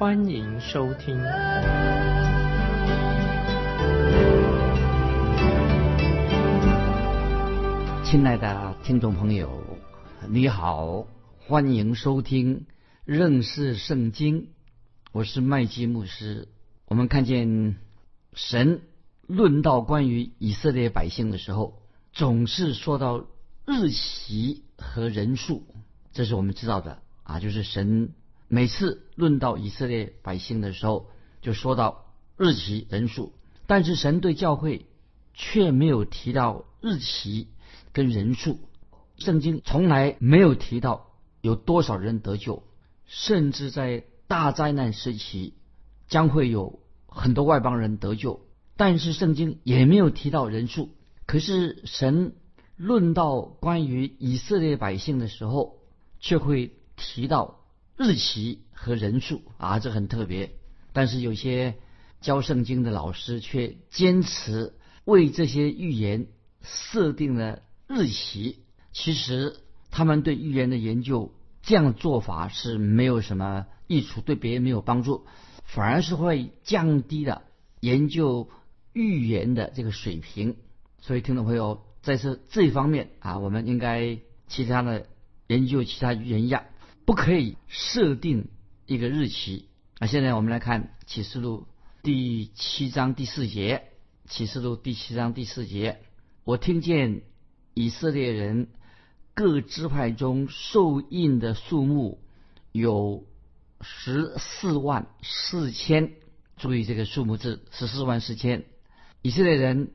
欢迎收听。亲爱的听众朋友，你好，欢迎收听认识圣经。我是麦基牧师。我们看见神论到关于以色列百姓的时候。总是说到日期和人数，这是我们知道的啊。就是神每次论到以色列百姓的时候，就说到日期、人数，但是神对教会却没有提到日期跟人数。圣经从来没有提到有多少人得救，甚至在大灾难时期将会有很多外邦人得救，但是圣经也没有提到人数。可是神论到关于以色列百姓的时候，却会提到日期和人数啊，这很特别。但是有些教圣经的老师却坚持为这些预言设定了日期。其实他们对预言的研究这样做法是没有什么益处，对别人没有帮助，反而是会降低了研究预言的这个水平。所以，听众朋友，在这这方面啊，我们应该其他的研究其他语言一样，不可以设定一个日期。那现在我们来看启示录第七章第四节。启示录第七章第四节，我听见以色列人各支派中受印的数目有十四万四千。注意这个数目字，十四万四千。以色列人。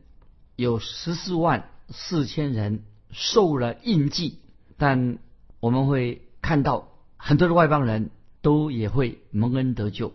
有十四万四千人受了印记，但我们会看到很多的外邦人都也会蒙恩得救。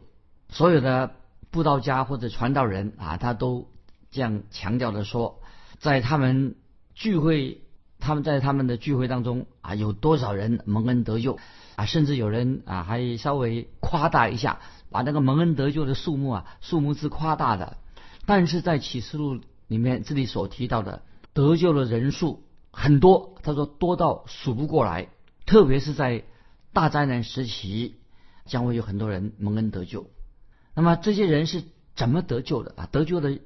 所有的布道家或者传道人啊，他都这样强调的说，在他们聚会，他们在他们的聚会当中啊，有多少人蒙恩得救啊？甚至有人啊，还稍微夸大一下，把那个蒙恩得救的数目啊，数目是夸大的。但是在启示录。里面这里所提到的得救的人数很多，他说多到数不过来，特别是在大灾难时期，将会有很多人蒙恩得救。那么这些人是怎么得救的啊？得救的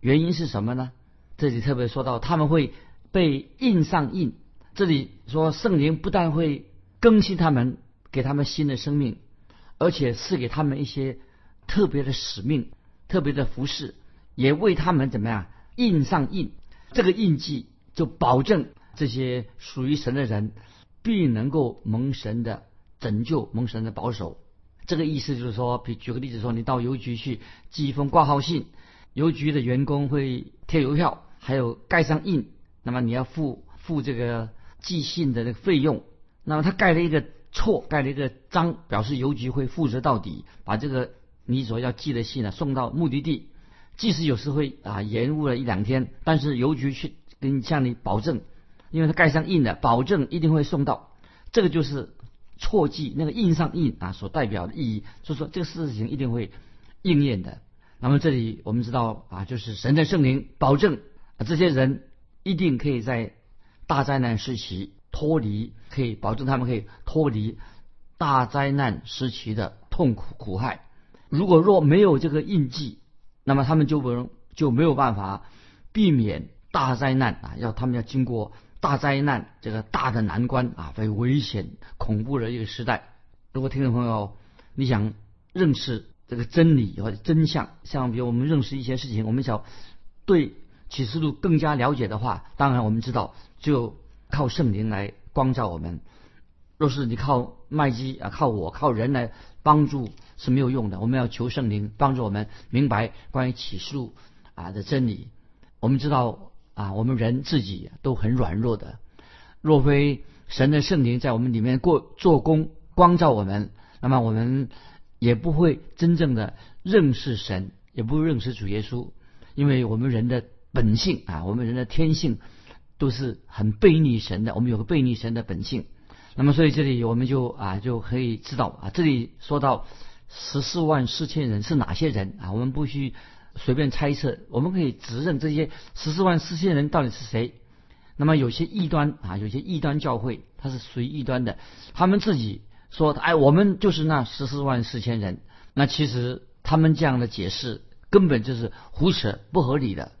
原因是什么呢？这里特别说到他们会被印上印。这里说圣灵不但会更新他们，给他们新的生命，而且赐给他们一些特别的使命、特别的服饰，也为他们怎么样？印上印，这个印记就保证这些属于神的人必能够蒙神的拯救，蒙神的保守。这个意思就是说，比举个例子说，你到邮局去寄一封挂号信，邮局的员工会贴邮票，还有盖上印，那么你要付付这个寄信的这个费用。那么他盖了一个错，盖了一个章，表示邮局会负责到底，把这个你所要寄的信呢送到目的地。即使有时会啊延误了一两天，但是邮局去跟向你保证，因为他盖上印的，保证一定会送到。这个就是错记那个印上印啊所代表的意义，所以说这个事情一定会应验的。那么这里我们知道啊，就是神的圣灵保证这些人一定可以在大灾难时期脱离，可以保证他们可以脱离大灾难时期的痛苦苦害。如果若没有这个印记，那么他们就不能就没有办法避免大灾难啊！要他们要经过大灾难这个大的难关啊，非常危险恐怖的一个时代。如果听众朋友你想认识这个真理或者真相，像比如我们认识一些事情，我们想对启示录更加了解的话，当然我们知道就靠圣灵来光照我们。若是你靠麦基啊，靠我靠人来帮助。是没有用的。我们要求圣灵帮助我们明白关于启示录啊的真理。我们知道啊，我们人自己都很软弱的。若非神的圣灵在我们里面过做工光照我们，那么我们也不会真正的认识神，也不认识主耶稣，因为我们人的本性啊，我们人的天性都是很背逆神的，我们有个背逆神的本性。那么，所以这里我们就啊就可以知道啊，这里说到十四万四千人是哪些人啊？我们不需随便猜测，我们可以指认这些十四万四千人到底是谁。那么有些异端啊，有些异端教会，它是属于异端的，他们自己说，哎，我们就是那十四万四千人。那其实他们这样的解释根本就是胡扯不合理的。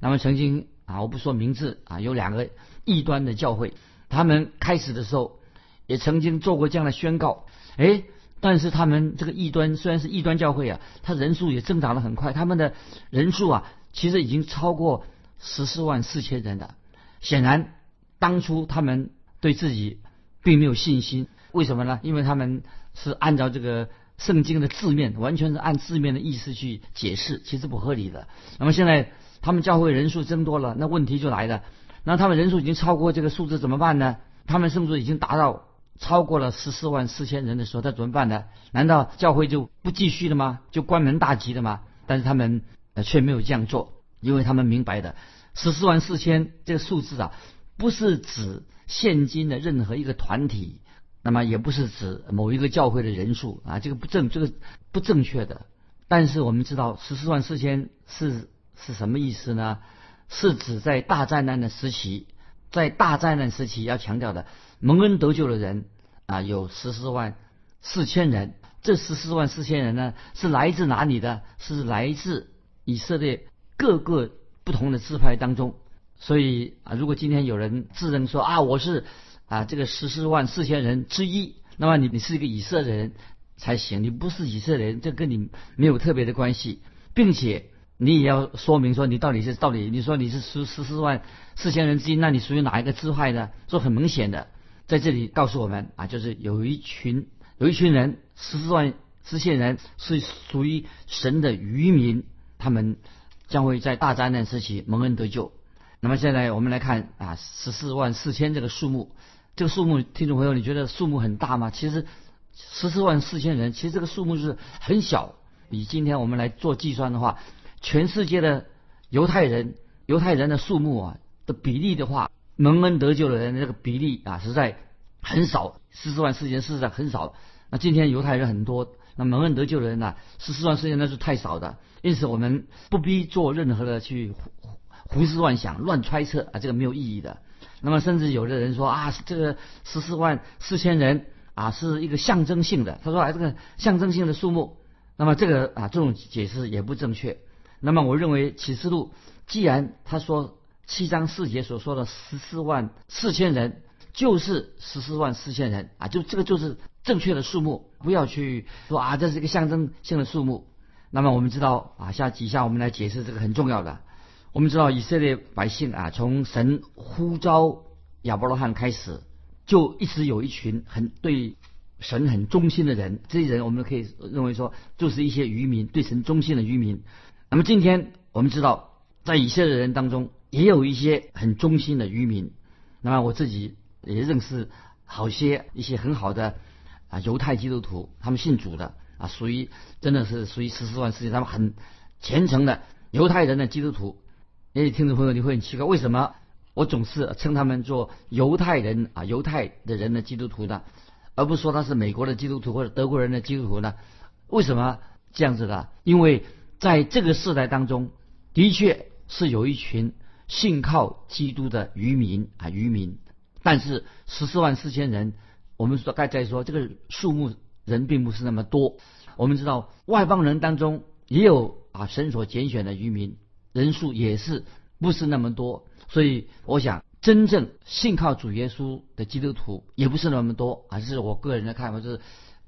那么曾经啊，我不说名字啊，有两个异端的教会，他们开始的时候。也曾经做过这样的宣告，哎，但是他们这个异端虽然是异端教会啊，他人数也增长的很快，他们的人数啊，其实已经超过十四万四千人了。显然，当初他们对自己并没有信心，为什么呢？因为他们是按照这个圣经的字面，完全是按字面的意思去解释，其实不合理的。那么现在他们教会人数增多了，那问题就来了，那他们人数已经超过这个数字怎么办呢？他们甚至已经达到。超过了十四万四千人的时候，他怎么办呢？难道教会就不继续了吗？就关门大吉了吗？但是他们却没有这样做，因为他们明白的，十四万四千这个数字啊，不是指现今的任何一个团体，那么也不是指某一个教会的人数啊，这个不正，这个不正确的。但是我们知道，十四万四千是是什么意思呢？是指在大灾难的时期，在大灾难时期要强调的。蒙恩得救的人啊，有十四万四千人。这十四万四千人呢，是来自哪里的？是来自以色列各个不同的支派当中。所以啊，如果今天有人自认说啊，我是啊这个十四万四千人之一，那么你你是一个以色列人才行。你不是以色列人，这跟你没有特别的关系，并且你也要说明说你到底是到底，你说你是十十四万四千人之一，那你属于哪一个支派呢？说很明显的。在这里告诉我们啊，就是有一群有一群人十四万支线人是属于神的渔民，他们将会在大灾难时期蒙恩得救。那么现在我们来看啊，十四万四千这个数目，这个数目，听众朋友，你觉得数目很大吗？其实十四万四千人，其实这个数目是很小。以今天我们来做计算的话，全世界的犹太人犹太人的数目啊的比例的话。蒙恩得救的人这个比例啊，实在很少，十四万四千实在很少。那今天犹太人很多，那蒙恩得救的人呢，十四万四千那是太少的。因此我们不必做任何的去胡胡思乱想、乱揣测啊，这个没有意义的。那么甚至有的人说啊，这个十四万四千人啊是一个象征性的，他说啊这个象征性的数目，那么这个啊这种解释也不正确。那么我认为启示录既然他说。七章四节所说的十四万四千人，就是十四万四千人啊，就这个就是正确的数目，不要去说啊，这是一个象征性的数目。那么我们知道啊，下几下我们来解释这个很重要的。我们知道以色列百姓啊，从神呼召亚伯拉罕开始，就一直有一群很对神很忠心的人，这些人我们可以认为说，就是一些渔民，对神忠心的渔民。那么今天我们知道，在以色列人当中。也有一些很忠心的渔民，那么我自己也认识好些一些很好的啊犹太基督徒，他们信主的啊，属于真的是属于十四万世界，他们很虔诚的犹太人的基督徒。哎，听众朋友，你会很奇怪，为什么我总是称他们做犹太人啊，犹太的人的基督徒呢，而不是说他是美国的基督徒或者德国人的基督徒呢？为什么这样子的？因为在这个时代当中，的确是有一群。信靠基督的渔民啊，渔民，但是十四万四千人，我们说该再说这个数目人并不是那么多。我们知道外邦人当中也有啊神所拣选的渔民，人数也是不是那么多。所以我想，真正信靠主耶稣的基督徒也不是那么多啊。这是我个人的看法，就是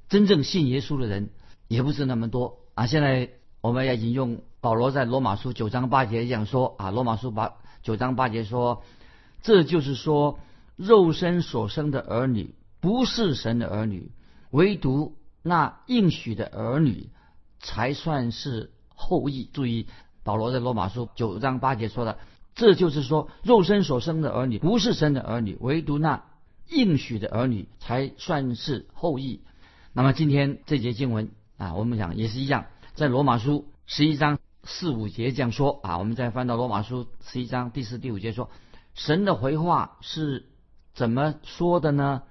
真正信耶稣的人也不是那么多啊。现在我们要引用保罗在罗马书九章八节讲说啊，罗马书八。九章八节说，这就是说，肉身所生的儿女不是神的儿女，唯独那应许的儿女才算是后裔。注意，保罗在罗马书九章八节说的，这就是说，肉身所生的儿女不是神的儿女，唯独那应许的儿女才算是后裔。那么今天这节经文啊，我们讲也是一样，在罗马书十一章四五节这样说啊。我们再翻到罗马书十一章第四第五节说，神的回话是怎么说的呢？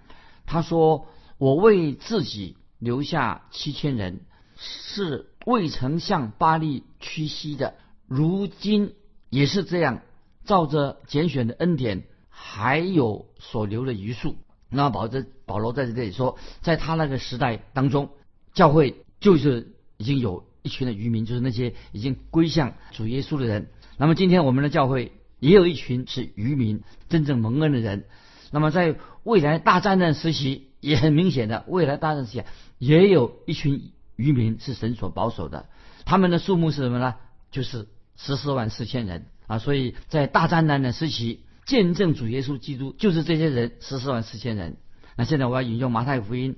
他说：“我为自己留下七千人，是未曾向巴利屈膝的，如今也是这样，照着拣选的恩典，还有所留的余数。”那保这保罗在这里说，在他那个时代当中，教会就是已经有一群的渔民，就是那些已经归向主耶稣的人。那么今天我们的教会也有一群是渔民，真正蒙恩的人。那么在未来大战争时期，也很明显的，未来大战时期也有一群渔民是神所保守的。他们的数目是什么呢？就是十四万四千人啊！所以在大战难的时期。见证主耶稣基督就是这些人十四万四千人。那现在我要引用马太福音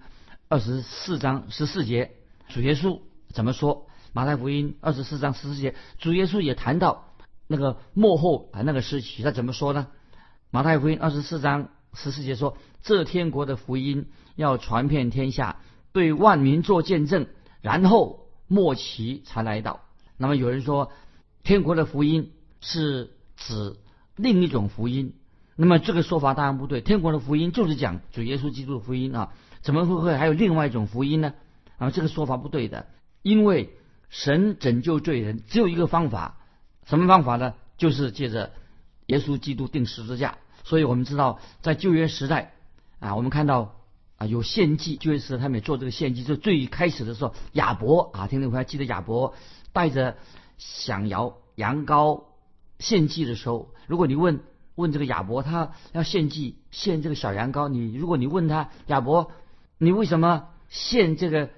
二十四章十四节，主耶稣怎么说？马太福音二十四章十四节，主耶稣也谈到那个幕后啊那个时期，他怎么说呢？马太福音二十四章十四节说：“这天国的福音要传遍天下，对万民做见证，然后末期才来到。”那么有人说，天国的福音是指。另一种福音，那么这个说法当然不对。天国的福音就是讲主耶稣基督的福音啊，怎么会会还有另外一种福音呢？啊，这个说法不对的，因为神拯救罪人只有一个方法，什么方法呢？就是借着耶稣基督定十字架。所以我们知道，在旧约时代啊，我们看到啊有献祭，旧约时代他们也做这个献祭，就最开始的时候，亚伯啊，听众朋友记得亚伯带着响摇羊羔。献祭的时候，如果你问问这个亚伯，他要献祭献这个小羊羔，你如果你问他亚伯，你为什么献这个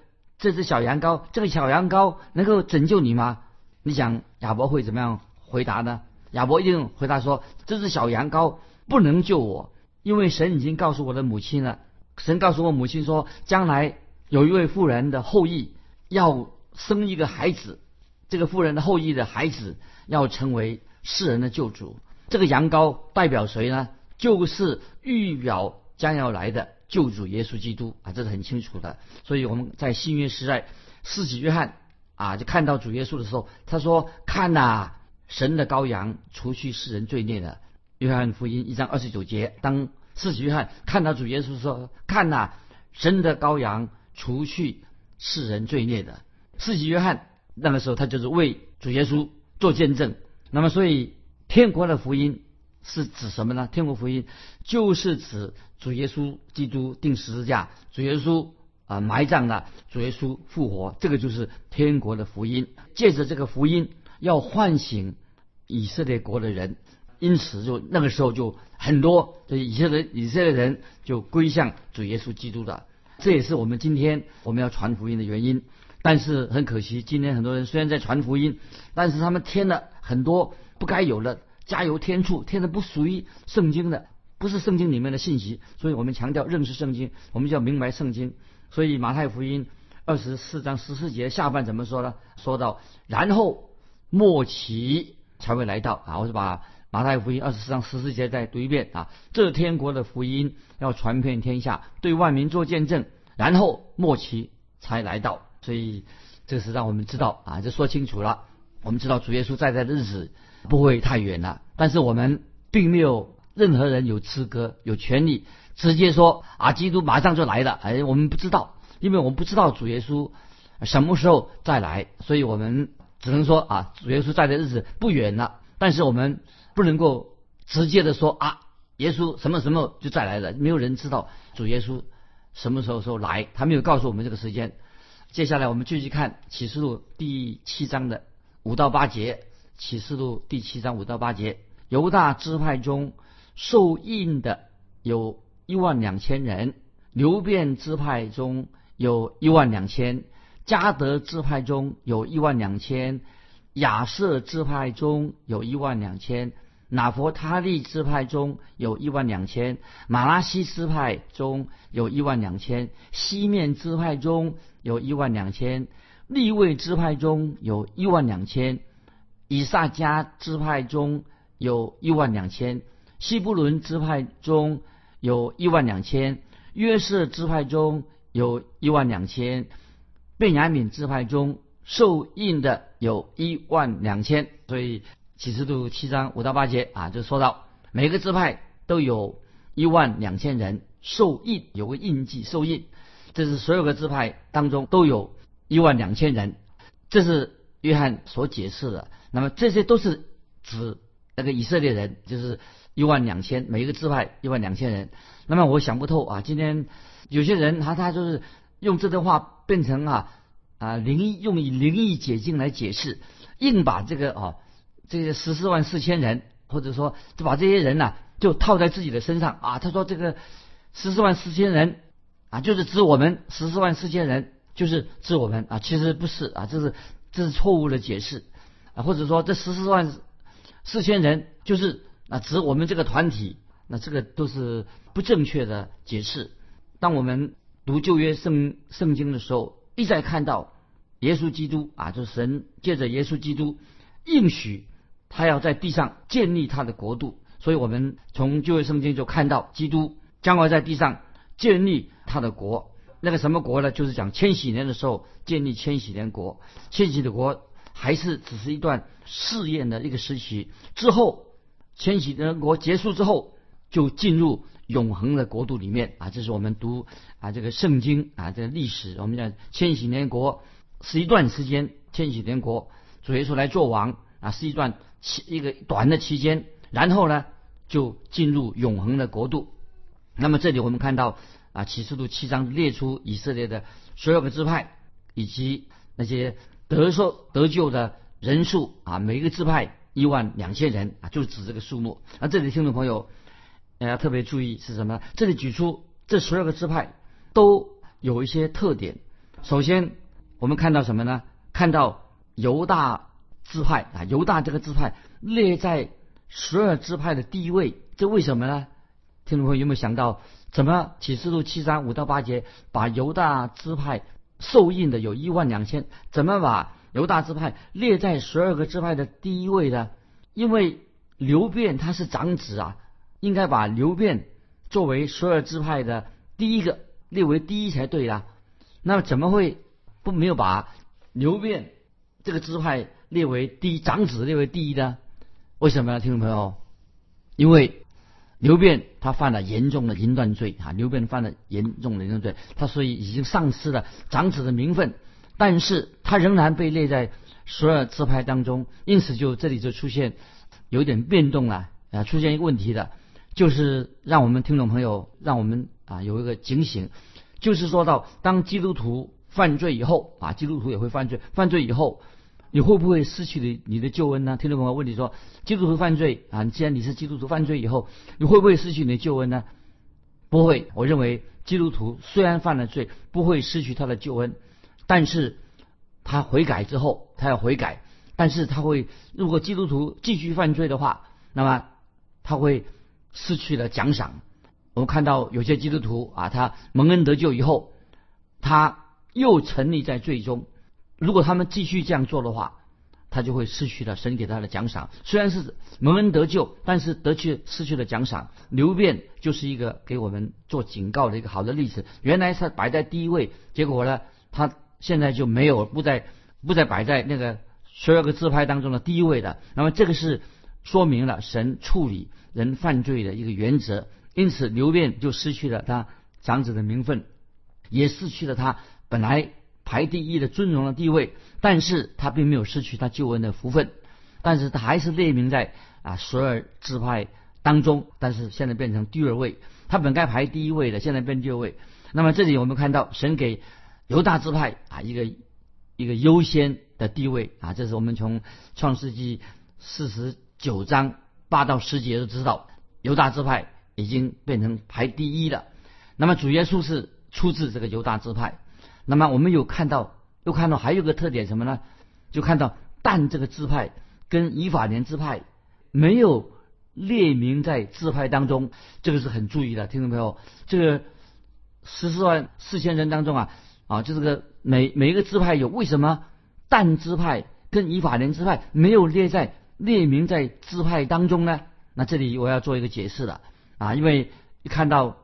这只小羊羔？这个小羊羔能够拯救你吗？你想亚伯会怎么样回答呢？亚伯一定回答说：这只小羊羔不能救我，因为神已经告诉我的母亲了。神告诉我母亲说，将来有一位妇人的后裔要生一个孩子，这个妇人的后裔的孩子要成为。世人的救主，这个羊羔代表谁呢？就是预表将要来的救主耶稣基督啊，这是很清楚的。所以我们在新约时代，世纪约翰啊，就看到主耶稣的时候，他说：“看呐，神的羔羊，除去世人罪孽的。”约翰福音一章二十九节，当世纪约翰看到主耶稣说：“看呐，神的羔羊，除去世人罪孽的。”世纪约翰那个时候，他就是为主耶稣做见证。那么，所以天国的福音是指什么呢？天国福音就是指主耶稣基督定十字架，主耶稣啊埋葬了，主耶稣复活，这个就是天国的福音。借着这个福音，要唤醒以色列国的人，因此就那个时候就很多这以色列以色列人就归向主耶稣基督的。这也是我们今天我们要传福音的原因。但是很可惜，今天很多人虽然在传福音，但是他们添了很多不该有的加油添醋，添的不属于圣经的，不是圣经里面的信息。所以我们强调认识圣经，我们就要明白圣经。所以马太福音二十四章十四节下半怎么说呢？说到然后末期才会来到啊！我是把马太福音二十四章十四节再读一遍啊！这天国的福音要传遍天下，对万民做见证，然后末期才来到。所以，这是让我们知道啊，就说清楚了。我们知道主耶稣在在的日子不会太远了，但是我们并没有任何人有资格、有权利直接说啊，基督马上就来了。哎，我们不知道，因为我们不知道主耶稣什么时候再来，所以我们只能说啊，主耶稣在的日子不远了。但是我们不能够直接的说啊，耶稣什么什么就再来了。没有人知道主耶稣什么时候时候来，他没有告诉我们这个时间。接下来我们继续看启示录第七章的五到八节。启示录第七章五到八节，犹大支派中受印的有一万两千人，流变支派中有一万两千，加德支派中有一万两千，亚瑟支派中有一万两千，拿佛他利支派中有一万两千，马拉西支派中有一万两千，西面支派中。有一万两千，立位支派中有一万两千，以萨迦支派中有一万两千，西布伦支派中有一万两千，约瑟支派中有一万两千，贝雅敏支派中受印的有一万两千。所以启示录七章五到八节啊，就说到每个支派都有一万两千人受印，有个印记受印，这是所有的支派当中都有一万两千人。这是约翰所解释的。那么这些都是指那个以色列人，就是一万两千，每一个支派一万两千人。那么我想不透啊，今天有些人他他就是用这段话变成啊啊灵异用以灵异解经来解释，硬把这个啊这些十四万四千人，或者说就把这些人呐就套在自己的身上啊。他说这个十四万四千人啊就是指我们十四万四千人就是指我们啊，其实不是啊，这是这是错误的解释。啊，或者说这十四万四千人就是啊指我们这个团体，那这个都是不正确的解释。当我们读旧约圣圣经的时候，一再看到耶稣基督啊，就是神借着耶稣基督应许他要在地上建立他的国度，所以我们从旧约圣经就看到基督将要在地上建立他的国。那个什么国呢？就是讲千禧年的时候建立千禧年国，千禧的国。还是只是一段试验的一个时期，之后千禧年国结束之后，就进入永恒的国度里面啊！这是我们读啊这个圣经啊这个历史，我们讲千禧年国是一段时间，千禧年国主耶稣来做王啊是一段期一个短的期间，然后呢就进入永恒的国度。那么这里我们看到啊启示录七章列出以色列的所有的支派以及那些。得受得救的人数啊，每一个支派一万两千人啊，就指这个数目。那这里听众朋友要特别注意是什么？这里举出这十二个支派都有一些特点。首先，我们看到什么呢？看到犹大支派啊，犹大这个支派列在十二支派的第一位，这为什么呢？听众朋友有没有想到，怎么启示录七章五到八节把犹大支派？受印的有一万两千，怎么把犹大支派列在十二个支派的第一位呢？因为刘辩他是长子啊，应该把刘辩作为十二支派的第一个列为第一才对呀。那么怎么会不没有把刘辩这个支派列为第一长子列为第一呢？为什么呢，听众朋友？因为。刘辩他犯了严重的淫乱罪啊！刘辩犯了严重的淫乱罪，他所以已经丧失了长子的名分，但是他仍然被列在十二支派当中，因此就这里就出现有点变动了啊！出现一个问题的，就是让我们听众朋友，让我们啊有一个警醒，就是说到当基督徒犯罪以后啊，基督徒也会犯罪，犯罪以后。你会不会失去你你的救恩呢？听众朋友问你说，基督徒犯罪啊，既然你是基督徒犯罪以后，你会不会失去你的救恩呢？不会，我认为基督徒虽然犯了罪，不会失去他的救恩，但是他悔改之后，他要悔改，但是他会，如果基督徒继续犯罪的话，那么他会失去了奖赏。我们看到有些基督徒啊，他蒙恩得救以后，他又沉溺在罪中。如果他们继续这样做的话，他就会失去了神给他的奖赏。虽然是蒙恩得救，但是得去失去了奖赏。刘辩就是一个给我们做警告的一个好的例子。原来他摆在第一位，结果呢，他现在就没有不再不再摆在那个十二个自拍当中的第一位的。那么这个是说明了神处理人犯罪的一个原则。因此，刘辩就失去了他长子的名分，也失去了他本来。排第一的尊荣的地位，但是他并没有失去他救恩的福分，但是他还是列名在啊十二支派当中，但是现在变成第二位，他本该排第一位的，现在变第二位。那么这里我们看到神给犹大支派啊一个一个优先的地位啊，这是我们从创世纪四十九章八到十节都知道，犹大支派已经变成排第一了。那么主耶稣是出自这个犹大支派。那么我们有看到，又看到还有个特点什么呢？就看到但这个支派跟以法莲支派没有列明在支派当中，这个是很注意的，听众朋友。这个十四万四千人当中啊，啊，就这个每每一个支派有为什么但支派跟以法莲支派没有列在列明在支派当中呢？那这里我要做一个解释了啊，因为看到。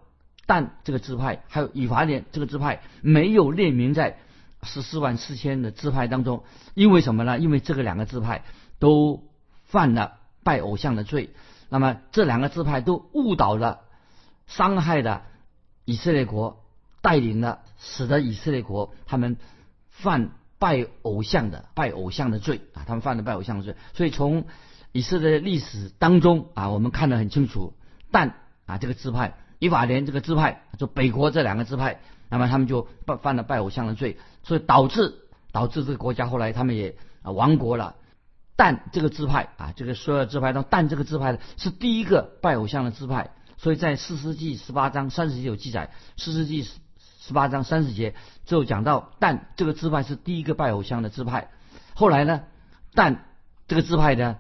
但这个支派还有以法莲这个支派没有列名在十四万四千的支派当中，因为什么呢？因为这个两个支派都犯了拜偶像的罪，那么这两个支派都误导了、伤害了以色列国，带领了使得以色列国他们犯拜偶像的拜偶像的罪啊，他们犯了拜偶像的罪。所以从以色列历史当中啊，我们看得很清楚，但啊这个支派以法莲这个支派，就北国这两个支派。那么他们就犯犯了拜偶像的罪，所以导致导致这个国家后来他们也啊亡国了。但这个支派啊，这个所有支派中，但这个支派呢是第一个拜偶像的支派。所以在四世纪十八章三十节有记载，四世纪十八章三十节就讲到，但这个支派是第一个拜偶像的支派。后来呢，但这个支派呢，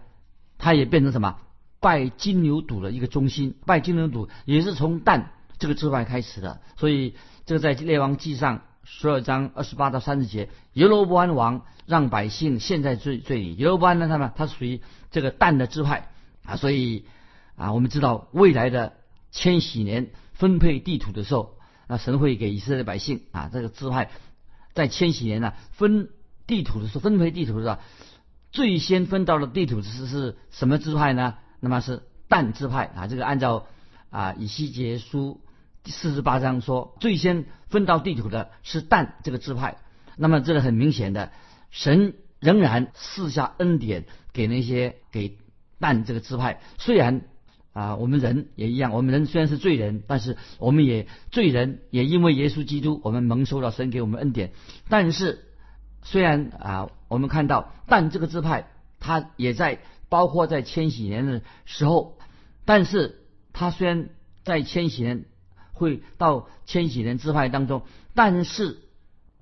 它也变成什么？拜金牛犊的一个中心。拜金牛犊也是从蛋这个支派开始的，所以。这个在列王记上十二章二十八到三十节，耶罗波安王让百姓陷在罪罪里。耶罗波安呢，他们他属于这个蛋的支派啊，所以啊，我们知道未来的千禧年分配地图的时候，那神会给以色列百姓啊，这个支派在千禧年呢分地图的时候，分配地图的时候，最先分到的地图是是什么支派呢？那么是但支派啊，这个按照啊以西结书。四十八章说，最先分到地图的是但这个支派。那么这个很明显的，神仍然赐下恩典给那些给但这个支派。虽然啊，我们人也一样，我们人虽然是罪人，但是我们也罪人也因为耶稣基督，我们蒙受到神给我们恩典。但是虽然啊，我们看到但这个支派，他也在包括在千禧年的时候，但是他虽然在千禧年。会到千禧年支派当中，但是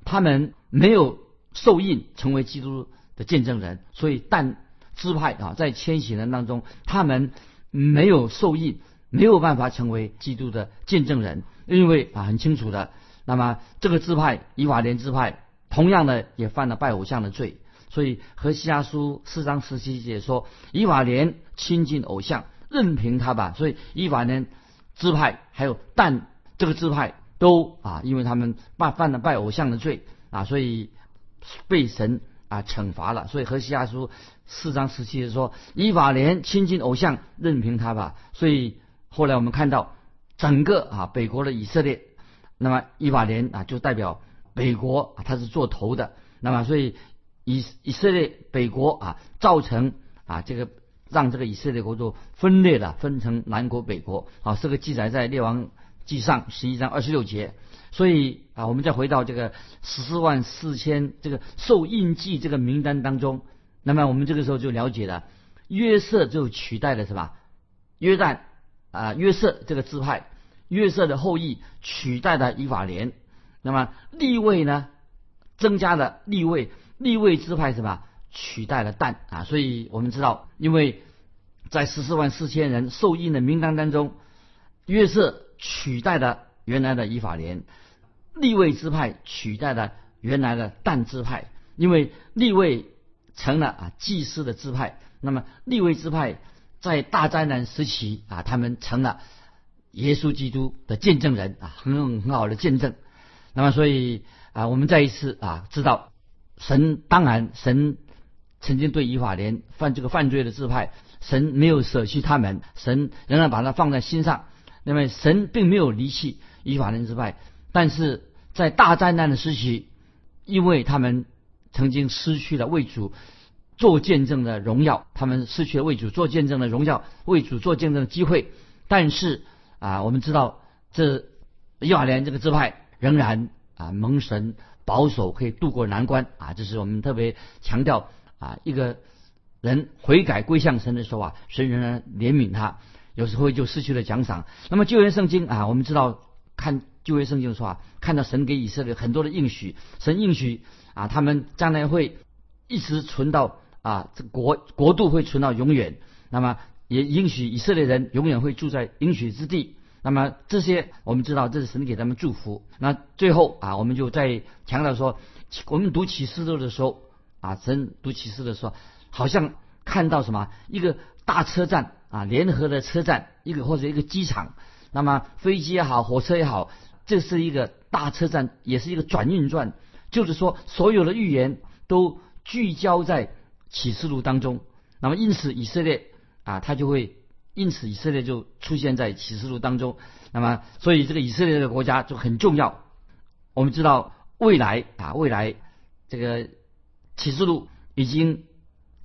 他们没有受印成为基督的见证人，所以但支派啊，在千禧年当中，他们没有受印，没有办法成为基督的见证人，因为啊很清楚的，那么这个支派以法莲支派同样的也犯了拜偶像的罪，所以和西阿书四章十七节说，以法莲亲近偶像，任凭他吧，所以以法莲。支派还有但这个支派都啊，因为他们犯犯了拜偶像的罪啊，所以被神啊惩罚了。所以何西阿书四章十七节说：“以法莲亲近偶像，任凭他吧。”所以后来我们看到整个啊北国的以色列，那么以法莲啊就代表北国啊他是做头的。那么所以以以色列北国啊造成啊这个。让这个以色列国就分裂了，分成南国北国。啊，这个记载在列王记上十一章二十六节。所以啊，我们再回到这个十四万四千这个受印记这个名单当中，那么我们这个时候就了解了约瑟就取代了什么？约旦啊，约瑟这个支派，约瑟的后裔取代了以法莲。那么立位呢，增加了立位，立位支派什么？取代了但啊，所以我们知道，因为在十四万四千人受印的名单当中，约瑟取代了原来的以法莲，立位支派取代了原来的但支派，因为立位成了啊祭司的支派，那么立位支派在大灾难时期啊，他们成了耶稣基督的见证人啊，很很好的见证。那么所以啊，我们再一次啊知道，神当然神。曾经对以法莲犯这个犯罪的支派，神没有舍弃他们，神仍然把他放在心上。那么神并没有离弃以法莲支派，但是在大灾难的时期，因为他们曾经失去了为主做见证的荣耀，他们失去了为主做见证的荣耀，为主做见证的机会。但是啊，我们知道这以法莲这个支派仍然啊蒙神保守，可以渡过难关啊，这是我们特别强调。啊，一个人悔改归向神的时候啊，神仍然怜悯他，有时候就失去了奖赏。那么旧约圣经啊，我们知道看旧约圣经的时候啊，看到神给以色列很多的应许，神应许啊，他们将来会一直存到啊，这国国度会存到永远。那么也应许以色列人永远会住在应许之地。那么这些我们知道，这是神给他们祝福。那最后啊，我们就在强调说，我们读启示录的时候。啊，神读启示的时候，好像看到什么一个大车站啊，联合的车站，一个或者一个机场。那么飞机也好，火车也好，这是一个大车站，也是一个转运站，就是说所有的预言都聚焦在启示录当中。那么因此以色列啊，他就会因此以色列就出现在启示录当中。那么所以这个以色列的国家就很重要。我们知道未来啊，未来这个启示录已经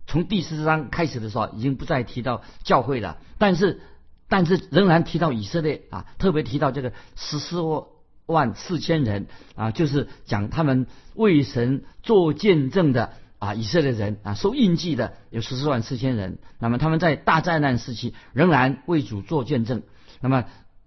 从第四章开始的时候，已经不再提到教会了，但是但是仍然提到以色列啊，特别提到这个十四万四千人啊，就是讲他们为神做见证的啊，以色列人啊，受印记的有十四万四千人。那么他们在大灾难时期仍然为主做见证。那么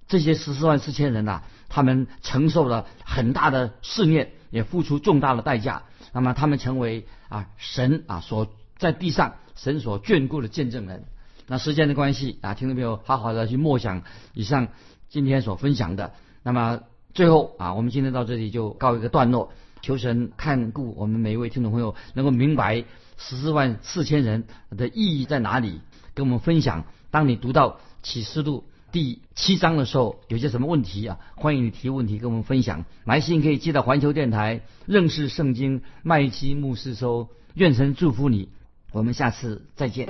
这些十四万四千人呐，他们承受了很大的试炼，也付出重大的代价。那么他们成为啊神啊所在地上神所眷顾的见证人。那时间的关系啊，听众朋友好好的去默想以上今天所分享的。那么最后啊，我们今天到这里就告一个段落。求神看顾我们每一位听众朋友，能够明白十四万四千人的意义在哪里，跟我们分享。当你读到启示录第七章的时候，有些什么问题啊？欢迎你提问题跟我们分享。来信可以寄到环球电台认识圣经麦基牧师收。愿神祝福你，我们下次再见。